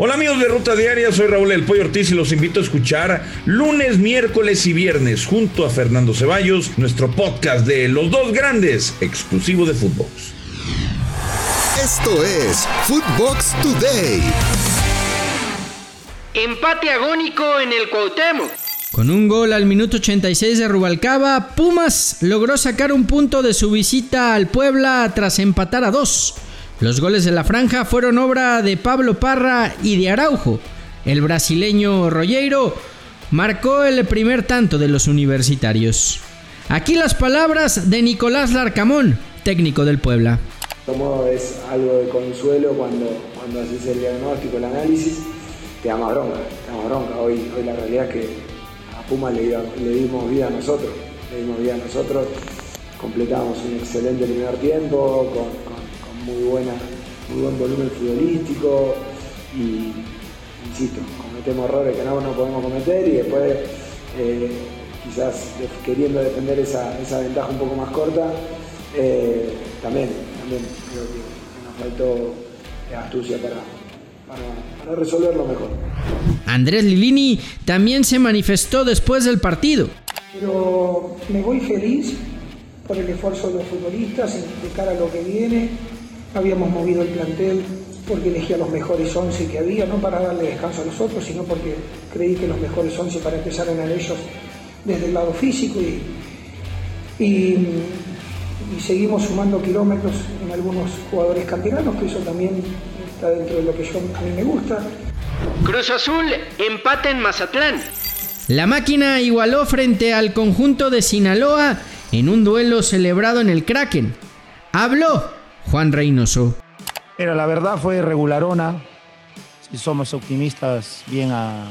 Hola amigos de Ruta Diaria, soy Raúl El Pollo Ortiz y los invito a escuchar lunes, miércoles y viernes junto a Fernando Ceballos, nuestro podcast de Los Dos Grandes, exclusivo de Footbox. Esto es Footbox Today. Empate agónico en el Cuauhtémoc. Con un gol al minuto 86 de Rubalcaba, Pumas logró sacar un punto de su visita al Puebla tras empatar a dos. Los goles de la franja fueron obra de Pablo Parra y de Araujo. El brasileño Rogueiro marcó el primer tanto de los universitarios. Aquí las palabras de Nicolás Larcamón, técnico del Puebla. Como es algo de consuelo cuando, cuando haces el diagnóstico, el análisis, te da bronca, te da bronca. Hoy, hoy la realidad es que a Puma le dimos vida a nosotros, le dimos vida a nosotros, completamos un excelente primer tiempo con muy, buena, muy buen volumen futbolístico y, insisto, cometemos errores que no, no podemos cometer y después eh, quizás queriendo defender esa, ventaja un poco más corta, eh, también, también creo que nos faltó astucia para, para, resolverlo mejor. Andrés Lilini también se manifestó después del partido. Pero me voy feliz por el esfuerzo de los futbolistas de cara a lo que viene Habíamos movido el plantel porque elegí a los mejores 11 que había, no para darle descanso a los otros, sino porque creí que los mejores 11 para empezar eran ellos desde el lado físico y, y, seguimos sumando kilómetros en algunos jugadores canteranos, que eso también está dentro de lo que yo, a mí me gusta. Cruz Azul empate en Mazatlán. La máquina igualó frente al conjunto de Sinaloa en un duelo celebrado en el Kraken. Habló Juan Reynoso. La verdad fue regularona. Si somos optimistas, bien a,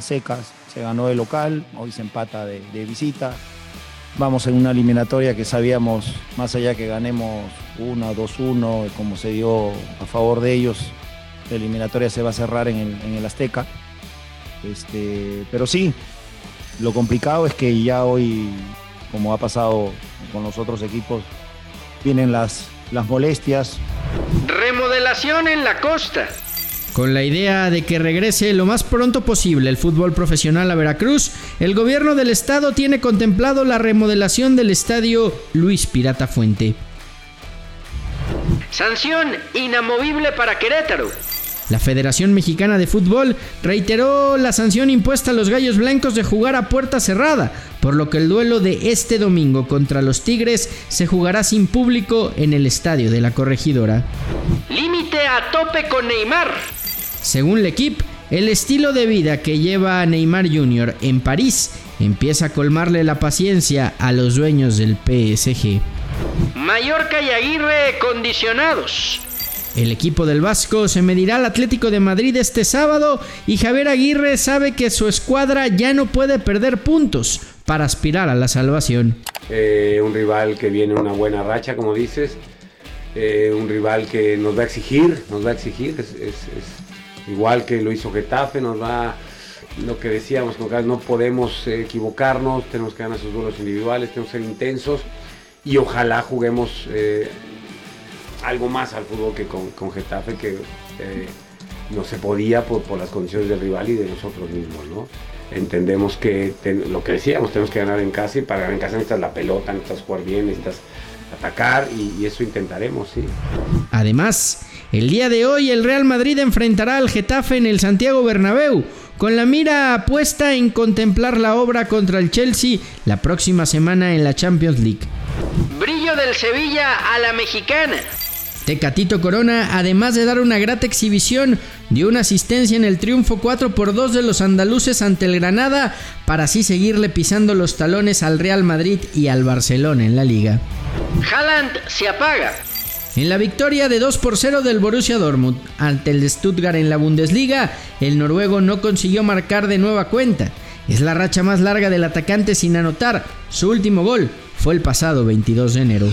secas. Se ganó de local, hoy se empata de, visita. Vamos en una eliminatoria que sabíamos, más allá que ganemos 1, 2-1, como se dio a favor de ellos, la eliminatoria se va a cerrar en el, Azteca. Este, pero sí, lo complicado es que ya hoy, como ha pasado con los otros equipos, vienen las, las molestias. Remodelación en la costa. Con la idea de que regrese lo más pronto posible el fútbol profesional a Veracruz, el gobierno del estado tiene contemplado la remodelación del estadio Luis Pirata Fuente. Sanción inamovible para Querétaro. La Federación Mexicana de Fútbol reiteró la sanción impuesta a los Gallos Blancos de jugar a puerta cerrada, por lo que el duelo de este domingo contra los Tigres se jugará sin público en el estadio de la corregidora. Límite a tope con Neymar. Según el equipo, el estilo de vida que lleva Neymar Jr. en París empieza a colmarle la paciencia a los dueños del PSG. Mallorca y Aguirre condicionados. El equipo del Vasco se medirá al Atlético de Madrid este sábado y Javier Aguirre sabe que su escuadra ya no puede perder puntos para aspirar a la salvación. Eh, un rival que viene una buena racha, como dices. Eh, un rival que nos va a exigir, nos va a exigir. Es, igual que lo hizo Getafe, nos va lo que decíamos, no podemos equivocarnos, tenemos que ganar sus duelos individuales, tenemos que ser intensos y ojalá juguemos eh, algo más al fútbol que con, Getafe, que eh, no se podía por, las condiciones del rival y de nosotros mismos, ¿no? Entendemos que lo que decíamos, tenemos que ganar en casa y para ganar en casa necesitas la pelota, necesitas jugar bien, necesitas atacar y, eso intentaremos, sí. Además, el día de hoy el Real Madrid enfrentará al Getafe en el Santiago Bernabéu, con la mira puesta en contemplar la obra contra el Chelsea la próxima semana en la Champions League. Brillo del Sevilla a la mexicana. Tecatito Corona, además de dar una grata exhibición, dio una asistencia en el triunfo 4 por 2 de los andaluces ante el Granada, para así seguirle pisando los talones al Real Madrid y al Barcelona en la liga. Haaland se apaga. En la victoria de 2 por 0 del Borussia Dortmund ante el Stuttgart en la Bundesliga, el noruego no consiguió marcar de nueva cuenta. Es la racha más larga del atacante sin anotar. Su último gol fue el pasado 22 de enero.